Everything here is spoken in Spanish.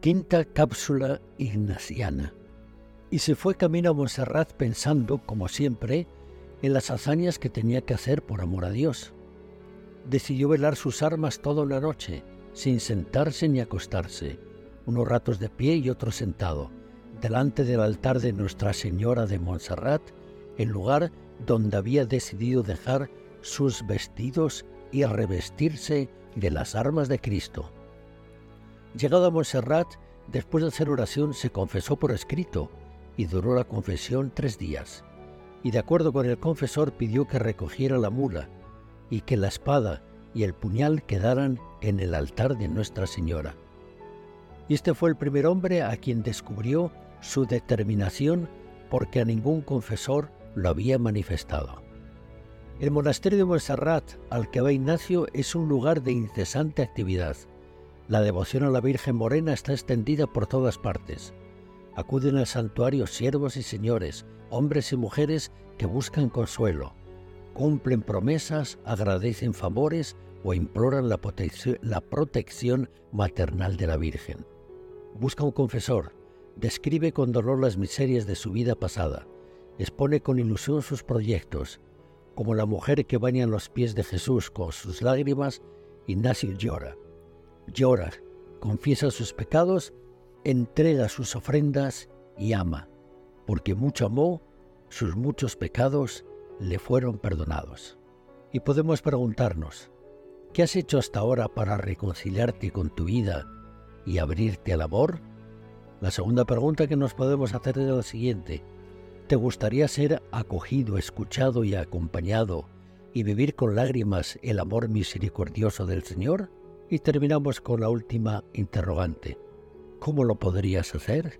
Quinta cápsula ignaciana. Y se fue camino a Montserrat pensando, como siempre, en las hazañas que tenía que hacer por amor a Dios. Decidió velar sus armas toda una noche, sin sentarse ni acostarse, unos ratos de pie y otros sentado, delante del altar de Nuestra Señora de Montserrat, el lugar donde había decidido dejar sus vestidos y revestirse de las armas de Cristo. Llegado a Montserrat, después de hacer oración, se confesó por escrito y duró la confesión tres días. Y de acuerdo con el confesor pidió que recogiera la mula y que la espada y el puñal quedaran en el altar de Nuestra Señora. Y este fue el primer hombre a quien descubrió su determinación porque a ningún confesor lo había manifestado. El monasterio de Montserrat, al que va Ignacio, es un lugar de incesante actividad. La devoción a la Virgen Morena está extendida por todas partes. Acuden al santuario siervos y señores, hombres y mujeres que buscan consuelo, cumplen promesas, agradecen favores o imploran la, protección maternal de la Virgen. Busca un confesor, describe con dolor las miserias de su vida pasada, expone con ilusión sus proyectos. Como la mujer que baña los pies de Jesús con sus lágrimas, Ignacio llora. Llora, confiesa sus pecados, entrega sus ofrendas y ama, porque mucho amó, sus muchos pecados le fueron perdonados. Y podemos preguntarnos, ¿qué has hecho hasta ahora para reconciliarte con tu vida y abrirte al amor? La segunda pregunta que nos podemos hacer es la siguiente. ¿Te gustaría ser acogido, escuchado y acompañado y vivir con lágrimas el amor misericordioso del Señor? Y terminamos con la última interrogante. ¿Cómo lo podrías hacer?